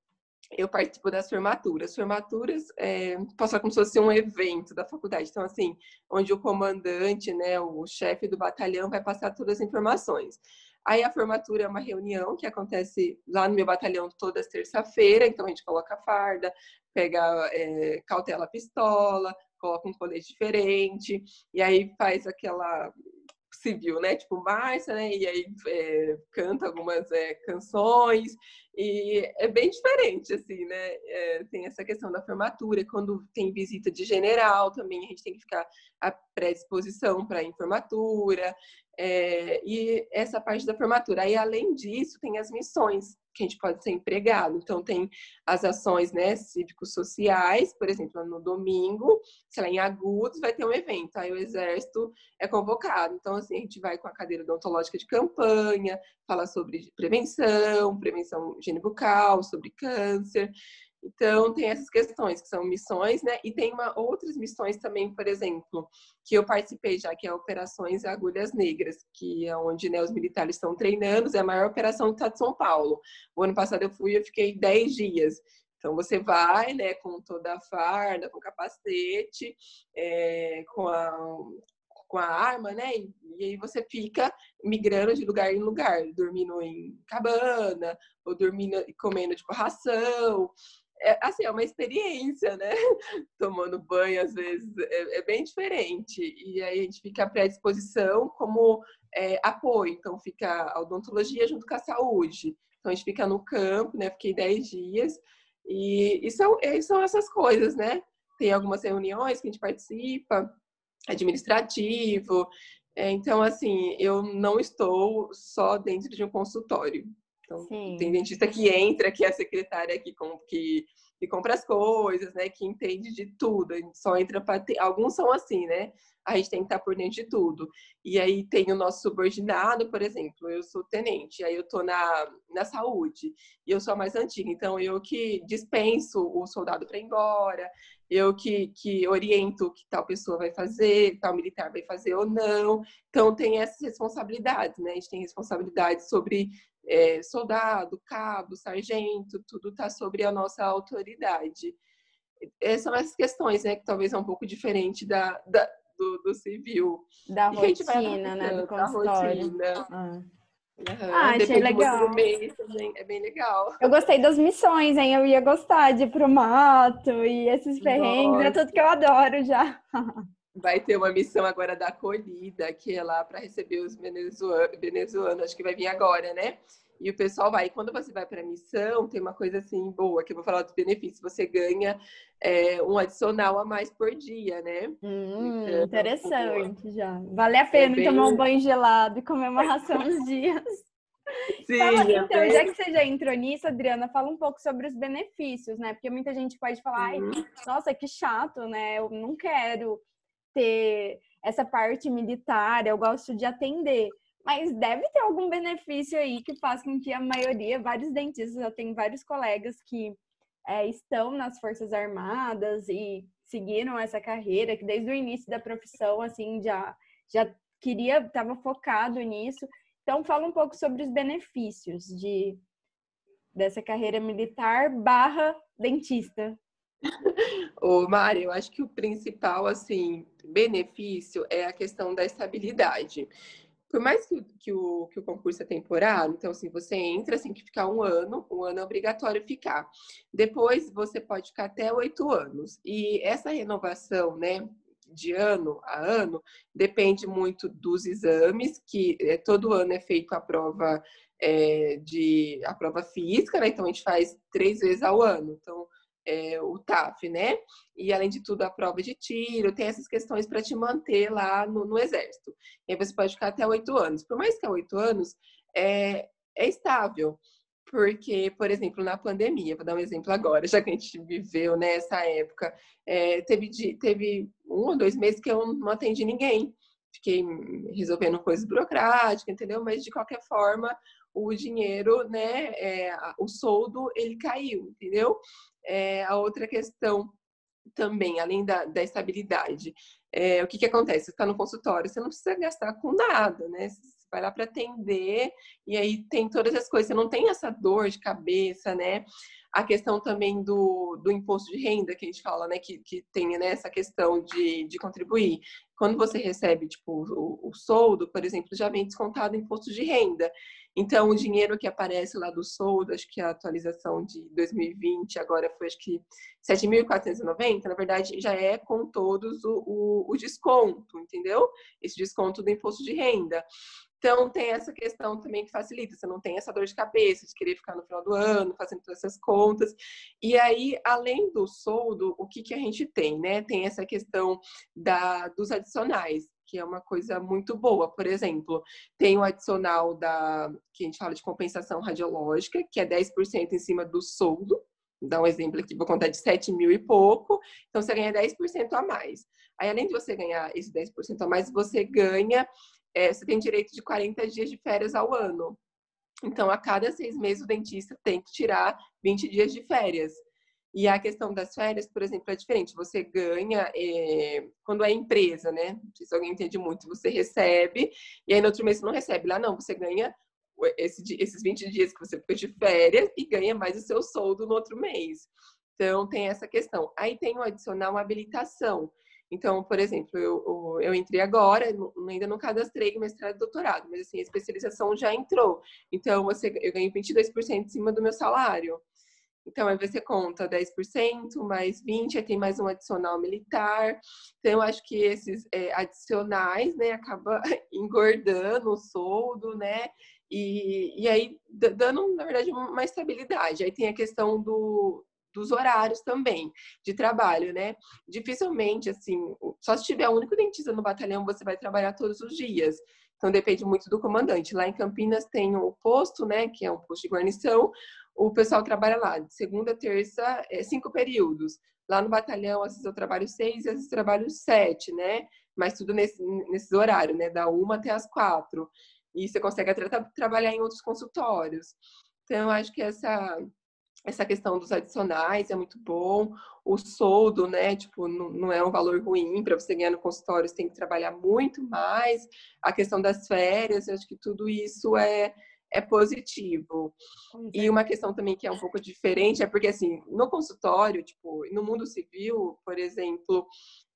S3: eu participo das formaturas. Formaturas, é, posso falar como se fosse um evento da faculdade. Então, assim, onde o comandante, né, o chefe do batalhão vai passar todas as informações. Aí a formatura é uma reunião que acontece lá no meu batalhão todas terça-feira, então a gente coloca farda, pega é, cautela pistola, coloca um colete diferente, e aí faz aquela civil, né? Tipo, marcha, né? E aí é, canta algumas é, canções. E é bem diferente, assim, né? É, tem essa questão da formatura. Quando tem visita de general também, a gente tem que ficar à predisposição para a informatura. É, e essa parte da formatura. Aí, além disso, tem as missões, que a gente pode ser empregado. Então, tem as ações né, cívicos-sociais, por exemplo, no domingo, sei lá, em Agudos, vai ter um evento, aí o Exército é convocado. Então, assim, a gente vai com a cadeira odontológica de campanha, fala sobre prevenção, prevenção higiene bucal, sobre câncer. Então, tem essas questões, que são missões, né? E tem uma, outras missões também, por exemplo, que eu participei já, que é Operações Agulhas Negras, que é onde né, os militares estão treinando, é a maior operação do estado de São Paulo. O ano passado eu fui, eu fiquei 10 dias. Então, você vai, né, com toda a farda, com capacete, é, com a com a arma, né? E, e, aí você fica migrando de lugar em lugar, dormindo em cabana, ou dormindo e comendo tipo ração. É, assim, é uma experiência, né? Tomando banho, às vezes, é, é bem diferente. E aí a gente fica à predisposição como é, apoio. Então, fica a odontologia junto com a saúde. Então, a gente fica no campo, né? Fiquei 10 dias. E, e são, e são essas coisas, né? Tem algumas reuniões que a gente participa, administrativo. É, então, assim, eu não estou só dentro de um consultório. Então, Sim. tem dentista que entra, que é a secretária que, que, que compra as coisas, né? Que entende de tudo. A gente só entra para ter. Alguns são assim, né? A gente tem que estar por dentro de tudo. E aí tem o nosso subordinado, por exemplo, eu sou tenente, aí eu tô na, na saúde, e eu sou a mais antiga, então eu que dispenso o soldado para ir embora, eu que, que oriento o que tal pessoa vai fazer, tal militar vai fazer ou não. Então, tem essas responsabilidades, né? A gente tem responsabilidade sobre é, soldado, cabo, sargento, tudo está sobre a nossa autoridade. Essas são essas questões, né? Que talvez é um pouco diferente da, da do, do, civil.
S2: Da rotina, né? Do consultório.
S3: Ah.
S2: Uhum. Ah, achei legal.
S3: Mês, também, é bem legal.
S2: Eu gostei das missões, hein? Eu ia gostar de ir pro mato e esses perrengues, é tudo que eu adoro já.
S3: Vai ter uma missão agora da acolhida, que é lá para receber os venezuelanos, acho que vai vir agora, né? E o pessoal vai. E quando você vai para a missão, tem uma coisa assim boa, que eu vou falar dos benefícios. Você ganha é, um adicional a mais por dia, né?
S2: Hum, então, interessante já. Vale a pena é bem... tomar um banho gelado e comer uma ração nos dias.
S3: Sim, Fala,
S2: é então, já que você já entrou nisso, Adriana, fala um pouco sobre os benefícios, né? Porque muita gente pode falar, uhum. nossa, que chato, né? Eu não quero ter essa parte militar, eu gosto de atender. Mas deve ter algum benefício aí que faz com que a maioria, vários dentistas, eu tenho vários colegas que é, estão nas Forças Armadas e seguiram essa carreira, que desde o início da profissão, assim, já, já queria, estava focado nisso. Então, fala um pouco sobre os benefícios de dessa carreira militar barra dentista.
S3: Ô, Mari, eu acho que o principal, assim, benefício é a questão da estabilidade por mais que, que, o, que o concurso é temporário, então, assim, você entra, assim, que ficar um ano, um ano é obrigatório ficar. Depois, você pode ficar até oito anos. E essa renovação, né, de ano a ano, depende muito dos exames, que é, todo ano é feito a prova é, de a prova física, né? Então a gente faz três vezes ao ano. Então é, o TAF, né? E além de tudo, a prova de tiro, tem essas questões para te manter lá no, no, exército. E aí você pode ficar até oito anos. Por mais que é oito anos, é, é estável. Porque, por exemplo, na pandemia, vou dar um exemplo agora, já que a gente viveu nessa época, é, teve, teve um ou dois meses que eu não atendi ninguém. Fiquei resolvendo coisas burocráticas, entendeu? Mas, de qualquer forma, o dinheiro, né, é, o soldo, ele caiu, entendeu? É, a outra questão também, além da, da estabilidade, é, o que, que acontece? Você está no consultório, você não precisa gastar com nada, né? Você vai lá para atender e aí tem todas as coisas, você não tem essa dor de cabeça, né? A questão também do, do imposto de renda, que a gente fala, né? Que, que tem né, essa questão de, de contribuir. Quando você recebe, tipo, o, o soldo, por exemplo, já vem descontado o imposto de renda. Então, o dinheiro que aparece lá do soldo, acho que a atualização de 2020 agora foi, acho que 7.490, na verdade, já é com todos o, o, o desconto, entendeu? Esse desconto do imposto de renda. Então, tem essa questão também que facilita, você não tem essa dor de cabeça de querer ficar no final do ano, fazendo todas essas contas. E aí, além do soldo, o que, que a gente tem, né? Tem essa questão da, dos adicionais que é uma coisa muito boa. Por exemplo, tem o adicional da que a gente fala de compensação radiológica, que é 10% em cima do soldo. Dar um exemplo aqui, vou contar de 7 mil e pouco. Então, você ganha 10% a mais. Aí, além de você ganhar esse 10% a mais, você ganha, é, você tem direito de 40 dias de férias ao ano. Então, a cada seis meses, o dentista tem que tirar 20 dias de férias. E a questão das férias, por exemplo, é diferente. Você ganha é, quando é empresa, né? Não sei se alguém entende muito. Você recebe e aí no outro mês você não recebe. Lá não, você ganha esse, esses 20 dias que você ficou de férias e ganha mais o seu soldo no outro mês. Então, tem essa questão. Aí tem o adicional habilitação. Então, por exemplo, eu, eu entrei agora, ainda não cadastrei mestrado e doutorado, mas assim, a especialização já entrou. Então, você, eu ganho 22% em cima do meu salário. Então, aí você conta 10%, mais 20%, aí tem mais um adicional militar. Então, eu acho que esses é, adicionais, né, acaba engordando o soldo, né? E, e aí, dando, na verdade, uma estabilidade. Aí tem a questão do, dos horários também de trabalho, né? Dificilmente, assim, só se tiver um único dentista no batalhão, você vai trabalhar todos os dias. Então depende muito do comandante. Lá em Campinas tem o posto, né, que é um posto de guarnição. O pessoal trabalha lá de segunda terça, é, cinco períodos. Lá no batalhão, às vezes eu trabalho seis, às vezes eu trabalho sete, né? Mas tudo nesse, nesses horários, né? Da uma até as quatro. E você consegue até tra trabalhar em outros consultórios. Então, eu acho que essa essa questão dos adicionais é muito bom. O soldo, né? Tipo, não, não é um valor ruim para você ganhar no consultório, você tem que trabalhar muito mais. A questão das férias, eu acho que tudo isso é, é positivo. E uma questão também que é um pouco diferente é porque, assim, no consultório, tipo, no mundo civil, por exemplo,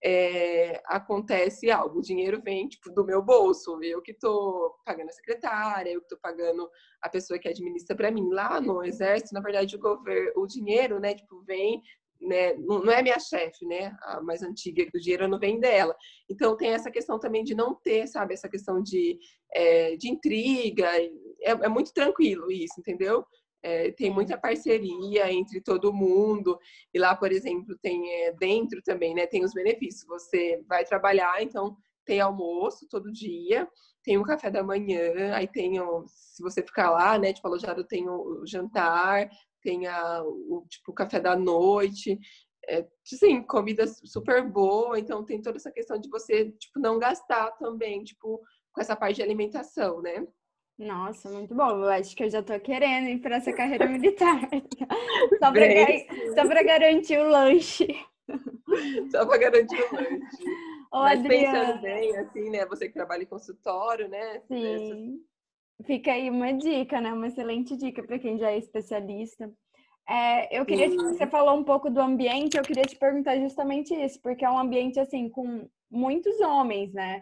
S3: é, acontece algo, o dinheiro vem tipo, do meu bolso, eu que estou pagando a secretária, eu que estou pagando a pessoa que administra para mim. Lá no exército, na verdade, o governo, o dinheiro, né, tipo, vem né, não é minha chefe, né, a mais antiga, o dinheiro não vem dela. Então tem essa questão também de não ter, sabe, essa questão de, é, de intriga, é, é muito tranquilo isso, entendeu? É, tem muita parceria entre todo mundo. E lá, por exemplo, tem é, dentro também, né? Tem os benefícios. Você vai trabalhar, então tem almoço todo dia, tem o café da manhã, aí tem o, se você ficar lá, né? Tipo, alojado tem o, jantar, tem a, o tipo café da noite. É, sim, comida super boa, então tem toda essa questão de você, tipo, não gastar também, tipo, com essa parte de alimentação, né?
S2: Nossa, muito bom. Eu acho que eu já tô querendo ir para essa carreira militar. só para garantir o lanche.
S3: Só para garantir o lanche. Ô, Mas Adriana... pensando bem, assim, né? Você que trabalha em consultório, né?
S2: Sim. Fica aí uma dica, né? Uma excelente dica para quem já é especialista. É, eu queria, você falou um pouco do ambiente, eu queria te perguntar justamente isso, porque é um ambiente, assim, com muitos homens, né?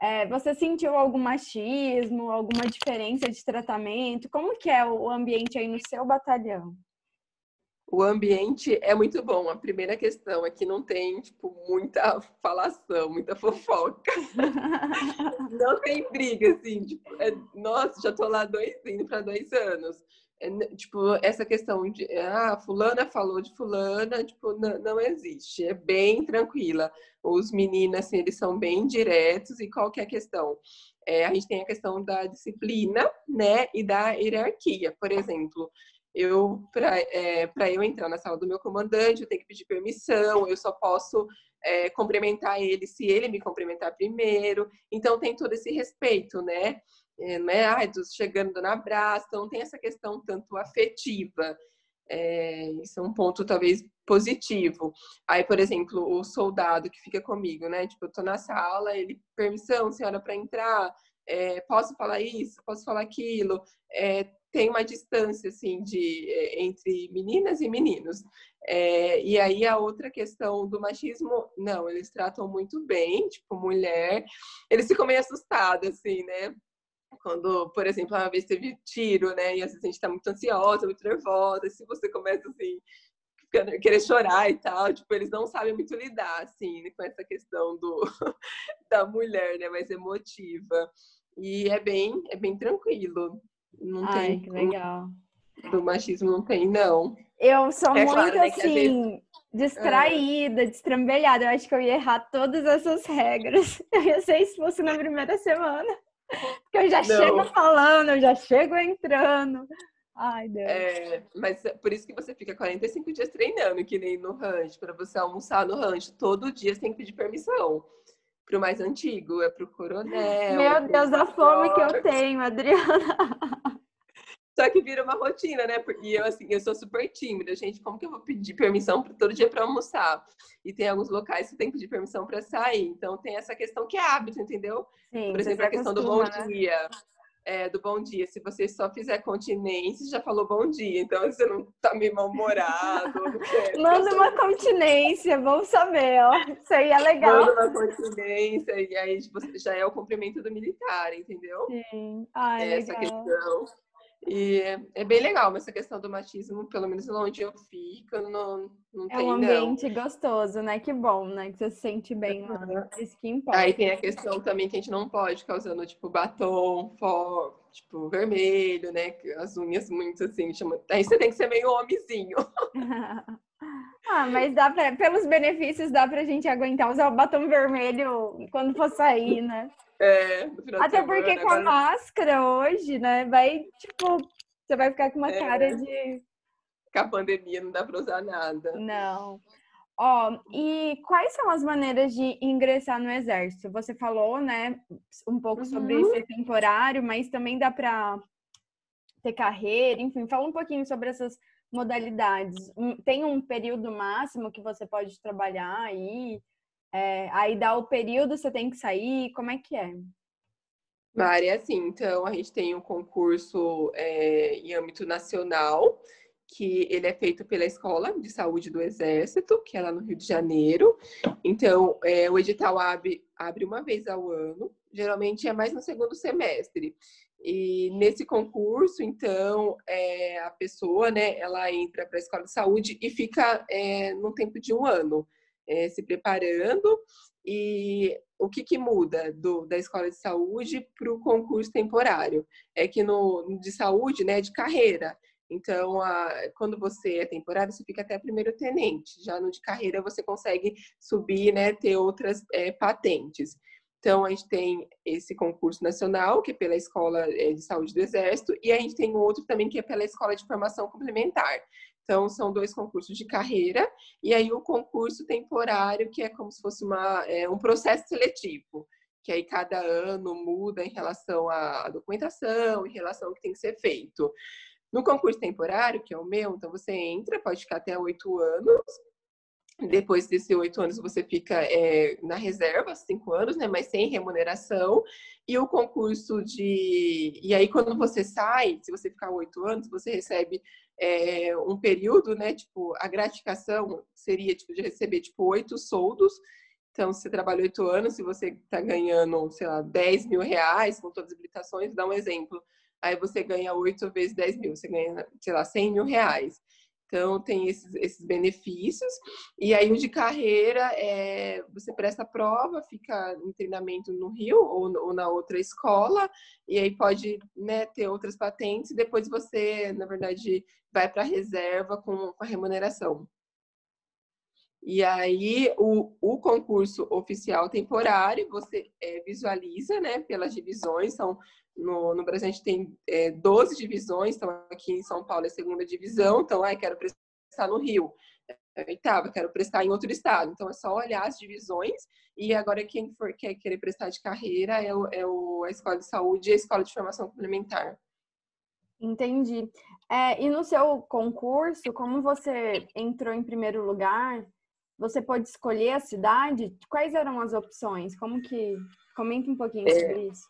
S2: É, você sentiu algum machismo, alguma diferença de tratamento? Como que é o ambiente aí no seu batalhão?
S3: O ambiente é muito bom. A primeira questão é que não tem, tipo, muita falação, muita fofoca. não tem briga, assim. Tipo, é, nossa, já tô lá dois, indo para dois anos. É, tipo, essa questão de, ah, fulana falou de fulana, tipo, não, não existe. É bem tranquila. Os meninos, assim, eles são bem diretos e qual que é a questão? É, a gente tem a questão da disciplina, né, e da hierarquia. Por exemplo, eu para é, eu entrar na sala do meu comandante, eu tenho que pedir permissão, eu só posso é, cumprimentar ele se ele me cumprimentar primeiro. Então tem todo esse respeito, né? é, né? Ai, chegando dando abraço, então tem essa questão tanto afetiva. É, isso é um ponto talvez positivo. Aí, por exemplo, o soldado que fica comigo, né? Tipo, eu tô na sala, ele, permissão, senhora, para entrar, é, posso falar isso, posso falar aquilo. É, tem uma distância, assim, de, é, entre meninas e meninos. É, e aí a outra questão do machismo, não, eles tratam muito bem, tipo, mulher. Eles ficam meio assustados, assim, né? Quando, por exemplo, uma vez teve tiro, né? E às vezes a gente tá muito ansiosa, muito nervosa. Se você começa assim, querer chorar e tal, tipo, eles não sabem muito lidar, assim, com essa questão do, da mulher, né? Mais emotiva. E é bem, é bem tranquilo. Não
S2: Ai,
S3: tem.
S2: que legal.
S3: Do machismo não tem, não.
S2: Eu sou é muito claro, né, assim, vezes... distraída, ah. destrambelhada. Eu acho que eu ia errar todas essas regras. Eu ia ser expulso na primeira semana. Porque eu já não. chego falando, eu já chego entrando. Ai, Deus.
S3: É, mas é por isso que você fica 45 dias treinando, que nem no rancho, para você almoçar no rancho. Todo dia você tem que pedir permissão. Pro mais antigo, é pro coronel.
S2: Meu
S3: é
S2: Deus, a fome que eu tenho, Adriana.
S3: Só que vira uma rotina, né? Porque eu, assim, eu sou super tímida, gente. Como que eu vou pedir permissão todo dia para almoçar? E tem alguns locais que tem que pedir permissão para sair. Então tem essa questão que é hábito, entendeu?
S2: Sim,
S3: Por exemplo, a questão costuma, do bom né? dia é, do bom dia. Se você só fizer continência, já falou bom dia. Então você não tá meio mal-humorado.
S2: Manda uma continência, vamos saber, ó. Isso aí é legal.
S3: Manda uma continência, e aí já é o cumprimento do militar, entendeu?
S2: Sim. Ah, é
S3: Essa legal. questão. E é, é, bem legal, mas essa questão do machismo, pelo menos onde eu fico, não, não
S2: é
S3: tem,
S2: um ambiente não. gostoso, né? Que bom, né? Que você se sente bem lá. Uhum. Isso que importa.
S3: Aí tem a questão também que a gente não pode ficar usando, tipo, batom, fó, tipo, vermelho, né? As unhas muito assim, chama... aí você tem que ser meio homenzinho.
S2: ah, mas dá pra, pelos benefícios dá pra gente aguentar usar o batom vermelho quando for sair, né?
S3: É,
S2: Até porque com a máscara hoje, né? Vai, tipo, você vai ficar com uma é. cara de.
S3: Com a pandemia não dá pra usar nada.
S2: Não. Ó, e quais são as maneiras de ingressar no exército? Você falou, né, um pouco uhum. sobre ser temporário, mas também dá para ter carreira, enfim, fala um pouquinho sobre essas modalidades. Tem um período máximo que você pode trabalhar aí? É, aí dá o período, você tem que sair, como é que é?
S3: Mari, assim, então a gente tem um concurso é, em âmbito nacional, que ele é feito pela Escola de Saúde do Exército, que é lá no Rio de Janeiro. Então, é, o edital abre, abre uma vez ao ano, geralmente é mais no segundo semestre. E nesse concurso, então, é, a pessoa, né, ela entra para a Escola de Saúde e fica é, no tempo de um ano é, se preparando. E o que, que muda do, da escola de saúde para o concurso temporário? É que no de saúde, né, de carreira. Então, a, quando você é temporário, você fica até primeiro tenente. Já no de carreira, você consegue subir, né, ter outras é, patentes. Então, a gente tem esse concurso nacional, que é pela Escola é, de Saúde do Exército, e a gente tem outro também, que é pela Escola de Formação Complementar. Então, são dois concursos de carreira, e aí o concurso temporário, que é como se fosse uma, é, um processo seletivo, que aí cada ano muda em relação à documentação, em relação ao que tem que ser feito. No concurso temporário, que é o meu, então você entra, pode ficar até oito anos, depois desses oito anos, você fica é, na reserva, cinco anos, né? Mas sem remuneração. E o concurso de. E aí, quando você sai, se você ficar oito anos, você recebe é, um período, né? Tipo, a gratificação seria tipo, de receber tipo oito soldos. Então, se você trabalha oito anos, se você está ganhando, sei lá, 10 mil reais com todas as habilitações, dá um exemplo. Aí você ganha oito vezes 10 mil, você ganha, sei lá, 100 mil reais. Então, tem esses, esses benefícios. E aí, o de carreira, é, você presta a prova, fica em treinamento no Rio ou, ou na outra escola, e aí pode né, ter outras patentes, e depois você, na verdade, vai para a reserva com, com a remuneração. E aí, o, o concurso oficial temporário, você é, visualiza, né, pelas divisões, são no, no Brasil a gente tem é, 12 divisões, então aqui em São Paulo é a segunda divisão, então, ai, quero prestar no Rio. É, oitava, quero prestar em outro estado. Então é só olhar as divisões e agora quem for quer querer prestar de carreira é, o, é o, a escola de saúde e a escola de formação complementar.
S2: Entendi. É, e no seu concurso, como você entrou em primeiro lugar, você pode escolher a cidade? Quais eram as opções? Como que. Comenta um pouquinho é, sobre isso.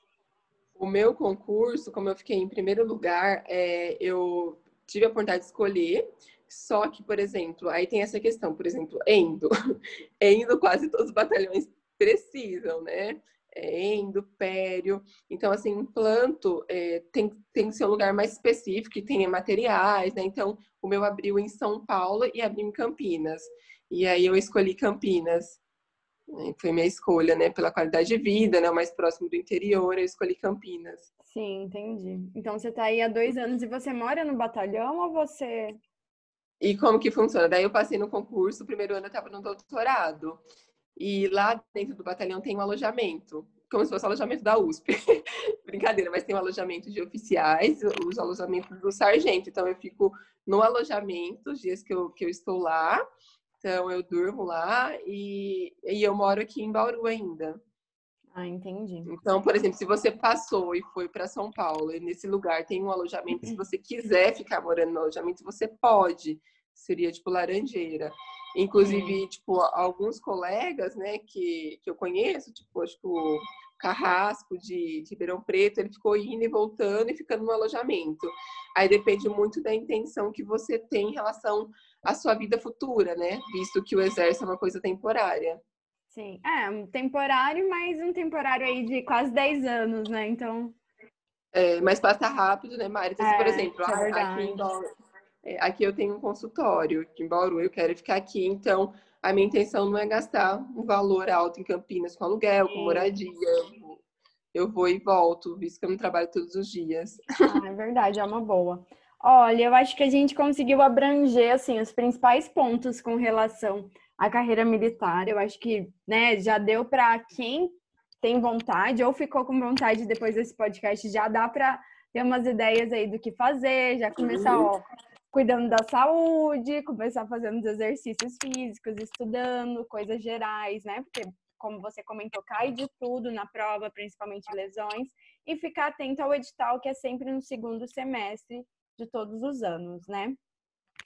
S3: O meu concurso, como eu fiquei em primeiro lugar, é, eu tive a oportunidade de escolher, só que, por exemplo, aí tem essa questão, por exemplo, endo. endo quase todos os batalhões precisam, né? É, endo, pério. Então, assim, um planto é, tem, tem que ser um lugar mais específico, que tenha materiais, né? Então, o meu abriu em São Paulo e abriu em Campinas. E aí eu escolhi Campinas. Foi minha escolha, né? Pela qualidade de vida, né? O mais próximo do interior, eu escolhi Campinas.
S2: Sim, entendi. Então você está aí há dois anos e você mora no batalhão ou você.
S3: E como que funciona? Daí eu passei no concurso, o primeiro ano eu estava no doutorado. E lá dentro do batalhão tem um alojamento, como se fosse o alojamento da USP. Brincadeira, mas tem um alojamento de oficiais, os alojamentos do sargento. Então eu fico no alojamento os dias que eu, que eu estou lá. Então eu durmo lá e, e eu moro aqui em Bauru ainda.
S2: Ah, entendi.
S3: Então, por exemplo, se você passou e foi para São Paulo e nesse lugar tem um alojamento, se você quiser ficar morando no alojamento, você pode. Seria tipo Laranjeira. Inclusive, tipo, alguns colegas, né, que, que eu conheço, tipo, acho que o Carrasco de, de Ribeirão Preto, ele ficou indo e voltando e ficando no alojamento. Aí depende muito da intenção que você tem em relação à sua vida futura, né? Visto que o exército é uma coisa temporária.
S2: Sim, é, um temporário, mas um temporário aí de quase 10 anos, né? Então.
S3: É, mas passa rápido, né, Mari? Então,
S2: é,
S3: por exemplo,
S2: é
S3: aqui, em Bauru, é, aqui eu tenho um consultório, em Bauru eu quero ficar aqui, então a minha intenção não é gastar um valor alto em Campinas com aluguel, com moradia. Eu vou e volto, visto que eu não trabalho todos os dias.
S2: Ah, é verdade, é uma boa. Olha, eu acho que a gente conseguiu abranger assim os principais pontos com relação à carreira militar. Eu acho que, né, já deu para quem tem vontade ou ficou com vontade depois desse podcast, já dá para ter umas ideias aí do que fazer, já começar, ó, cuidando da saúde, começar fazendo os exercícios físicos, estudando coisas gerais, né? Porque, como você comentou, cai de tudo na prova, principalmente lesões, e ficar atento ao edital, que é sempre no segundo semestre de todos os anos, né?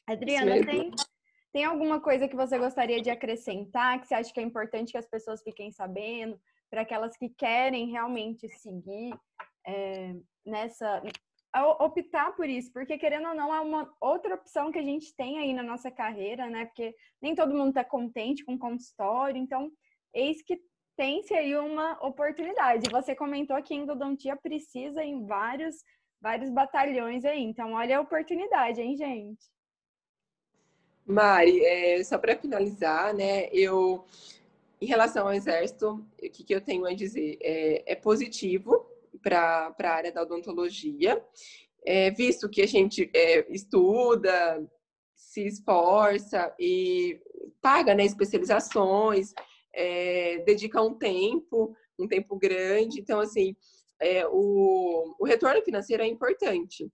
S2: Adriana, tem, tem alguma coisa que você gostaria de acrescentar, que você acha que é importante que as pessoas fiquem sabendo, para aquelas que querem realmente seguir é, nessa, optar por isso, porque querendo ou não é uma outra opção que a gente tem aí na nossa carreira, né? Porque nem todo mundo está contente com o consultório, então eis que tem-se aí uma oportunidade. Você comentou que a endodontia precisa em vários vários batalhões aí, então olha a oportunidade, hein, gente?
S3: Mari, é, só para finalizar, né? Eu, em relação ao exército, o que, que eu tenho a dizer? É, é positivo, para a área da odontologia, é, visto que a gente é, estuda, se esforça e paga né, especializações, é, dedica um tempo, um tempo grande. Então, assim, é, o, o retorno financeiro é importante.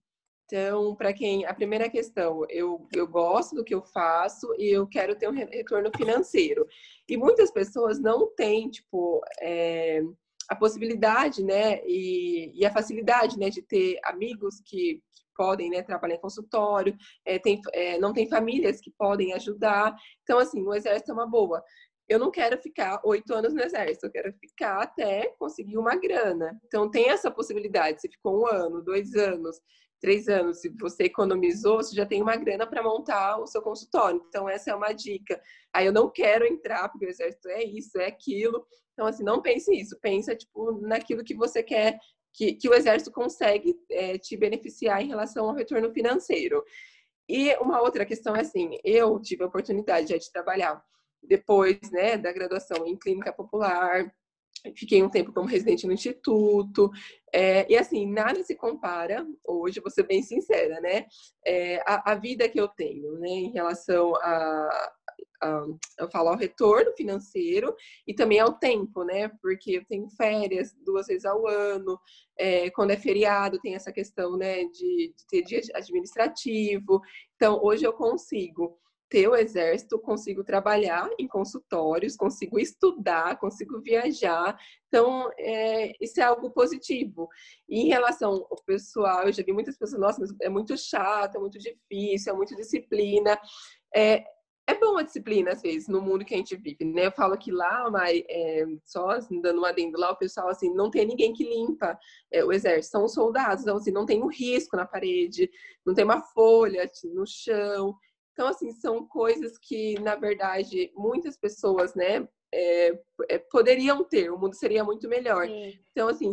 S3: Então, para quem. A primeira questão, eu, eu gosto do que eu faço e eu quero ter um retorno financeiro. E muitas pessoas não têm, tipo, é, a possibilidade, né, e, e, a facilidade, né, de ter amigos que, que podem, né, trabalhar em consultório, é, tem, é, não tem famílias que podem ajudar. Então, assim, o exército é uma boa. Eu não quero ficar oito anos no exército, eu quero ficar até conseguir uma grana. Então, tem essa possibilidade. Você ficou um ano, dois anos, três anos, se você economizou, você já tem uma grana para montar o seu consultório. Então, essa é uma dica. Aí eu não quero entrar, porque o exército é isso, é aquilo. Então, assim, não pense isso. Pensa, tipo, naquilo que você quer, que, que o exército consegue é, te beneficiar em relação ao retorno financeiro. E uma outra questão é assim, eu tive a oportunidade já de trabalhar depois, né, da graduação em clínica popular, fiquei um tempo como residente no instituto, é, e assim, nada se compara, hoje, vou ser bem sincera, né, é, a, a, vida que eu tenho, né, em relação a, eu falo ao retorno financeiro e também ao tempo, né? Porque eu tenho férias duas vezes ao ano, é, quando é feriado tem essa questão, né, de, de ter dia administrativo. Então, hoje eu consigo ter o exército, consigo trabalhar em consultórios, consigo estudar, consigo viajar. Então, é, isso é algo positivo. E em relação ao pessoal, eu já vi muitas pessoas, nossa, é muito chato, é muito difícil, é muito disciplina. É, é bom a disciplina, às vezes, no mundo que a gente vive, né? Eu falo que lá, mas, é, só dando um adendo lá, o pessoal, assim, não tem ninguém que limpa é, o exército, são os soldados, então, assim, não tem um risco na parede, não tem uma folha no chão. Então, assim, são coisas que, na verdade, muitas pessoas, né, é, é poderiam ter, o mundo seria muito melhor. Sim. Então, assim,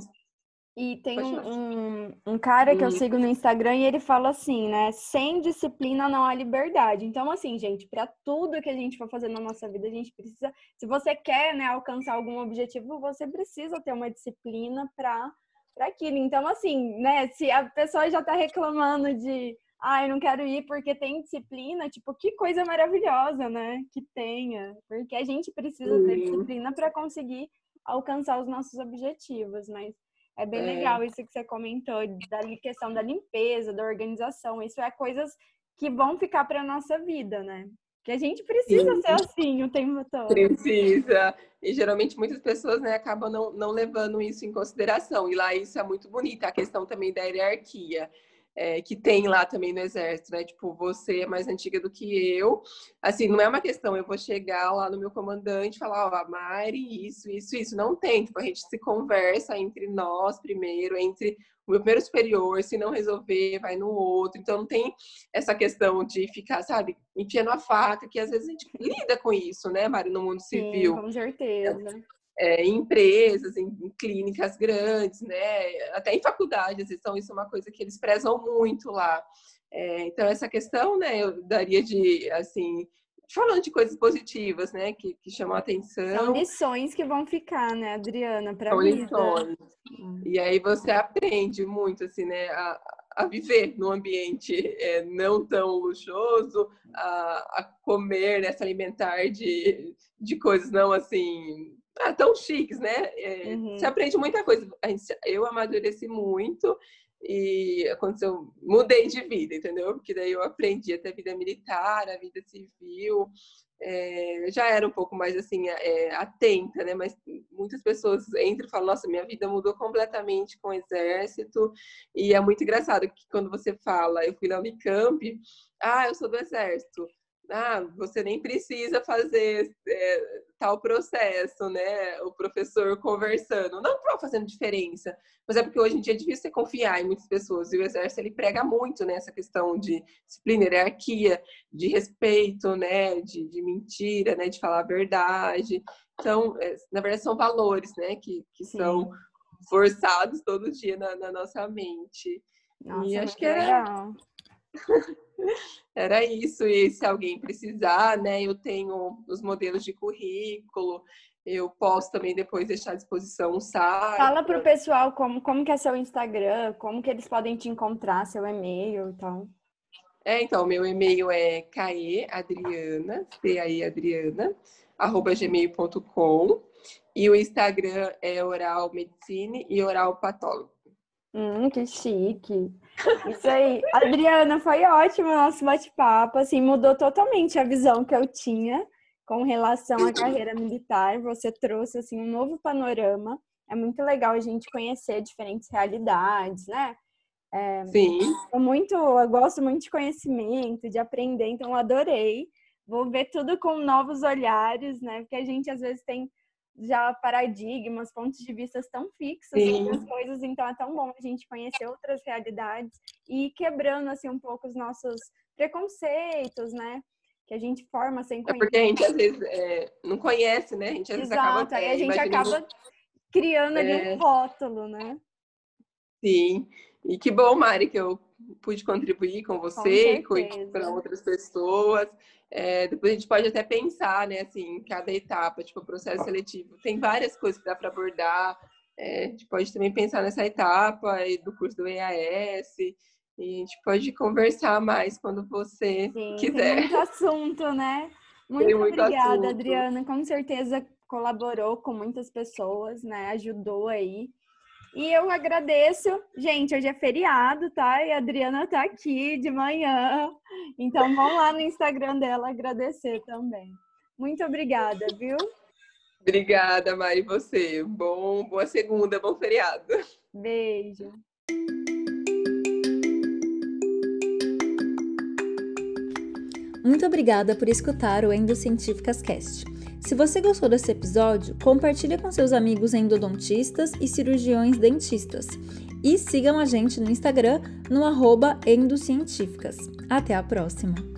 S2: e tem um, um, um, cara que eu sigo no Instagram e ele fala assim, né? Sem disciplina não há liberdade. Então, assim, gente, para tudo que a gente for fazer na nossa vida, a gente precisa. Se você quer né, alcançar algum objetivo, você precisa ter uma disciplina para aquilo. Então, assim, né? Se a pessoa já está reclamando de. Ah, eu não quero ir porque tem disciplina, tipo, que coisa maravilhosa, né? Que tenha. Porque a gente precisa ter disciplina para conseguir alcançar os nossos objetivos, mas é bem é. legal isso que você comentou, da questão da limpeza, da organização. Isso é coisas que vão ficar para nossa vida, né? Que a gente precisa Sim. ser assim o tempo todo.
S3: Precisa. E geralmente muitas pessoas né, acabam não, não levando isso em consideração. E lá isso é muito bonito, a questão também da hierarquia. É, que tem lá também no exército, né? Tipo, você é mais antiga do que eu. Assim, não é uma questão, eu vou chegar lá no meu comandante e falar, ó, oh, Mari, isso, isso, isso. Não tem. Tipo, a gente se conversa entre nós primeiro, entre o meu primeiro superior, se não resolver, vai no outro. Então não tem essa questão de ficar, sabe, enfiando a faca, que às vezes a gente lida com isso, né, Mari, no mundo civil.
S2: Sim, com certeza.
S3: É, em empresas, em, em, clínicas grandes, né? Até em faculdades, então isso é uma coisa que eles prezam muito lá. É, então essa questão, né, eu daria de, assim, falando de coisas positivas, né, que, que chamam a atenção.
S2: São lições que vão ficar, né, Adriana, para vida. lições.
S3: Hum. E aí você aprende muito, assim, né, a, a viver num ambiente é, não tão luxuoso, a, a comer, né, se alimentar de, de coisas não, assim, ah, tão chiques, né? É, uhum. Você aprende muita coisa. Eu amadureci muito e aconteceu, mudei de vida, entendeu? Porque daí eu aprendi até a vida militar, a vida civil, é, já era um pouco mais assim, é, atenta, né? Mas muitas pessoas entram e falam, nossa, minha vida mudou completamente com o exército, e é muito engraçado que quando você fala, eu fui na Unicamp, ah, eu sou do exército ah, você nem precisa fazer é, tal processo, né? O professor conversando, não fazendo diferença, mas é porque hoje em dia é difícil você confiar em muitas pessoas e o exército ele prega muito nessa né, questão de disciplina, hierarquia, de respeito, né? De, de mentira, né? De falar a verdade. Então, é, na verdade, são valores, né? Que, que são forçados todo dia na, na nossa mente.
S2: Nossa, e acho que era. Legal.
S3: Era isso, e se alguém precisar, né, eu tenho os modelos de currículo, eu posso também depois deixar à disposição o site.
S2: Fala para o pessoal como, como que é seu Instagram, como que eles podem te encontrar, seu e-mail e tal.
S3: É, então, meu e-mail é caeadriana, C-A-E Adriana, arroba gmail.com e o Instagram é Oral Medicine e Oral Patólogo.
S2: Hum, que chique. Isso aí. Adriana, foi ótimo o nosso bate-papo. Assim, mudou totalmente a visão que eu tinha com relação à carreira militar. Você trouxe assim um novo panorama. É muito legal a gente conhecer diferentes realidades, né?
S3: É, Sim.
S2: Eu muito, eu gosto muito de conhecimento, de aprender, então adorei. Vou ver tudo com novos olhares, né? Porque a gente às vezes tem já paradigmas, pontos de vista tão fixos Sim. sobre as coisas, então é tão bom a gente conhecer outras realidades e ir quebrando assim um pouco os nossos preconceitos, né? Que a gente forma sem
S3: conhecer. É porque a gente às vezes é, não conhece, né? A gente às vezes
S2: Exato,
S3: acaba
S2: aí a gente acaba criando ali é... um rótulo, né?
S3: Sim. E que bom, Mari, que eu pude contribuir com você com e para outras pessoas. É, depois a gente pode até pensar, né, assim, em cada etapa, tipo, o processo seletivo. Tem várias coisas que dá para abordar. É, a gente pode também pensar nessa etapa do curso do EAS. E a gente pode conversar mais quando você
S2: Sim,
S3: quiser.
S2: Tem muito assunto, né? Muito, muito obrigada, assunto. Adriana. Com certeza colaborou com muitas pessoas, né? Ajudou aí. E eu agradeço. Gente, hoje é feriado, tá? E a Adriana tá aqui de manhã. Então vão lá no Instagram dela agradecer também. Muito obrigada, viu?
S3: Obrigada, Mari, você. Bom, boa segunda, bom feriado.
S2: Beijo.
S1: Muito obrigada por escutar o Endocientíficas Cast. Se você gostou desse episódio, compartilhe com seus amigos endodontistas e cirurgiões dentistas. E sigam a gente no Instagram no arroba endocientíficas. Até a próxima!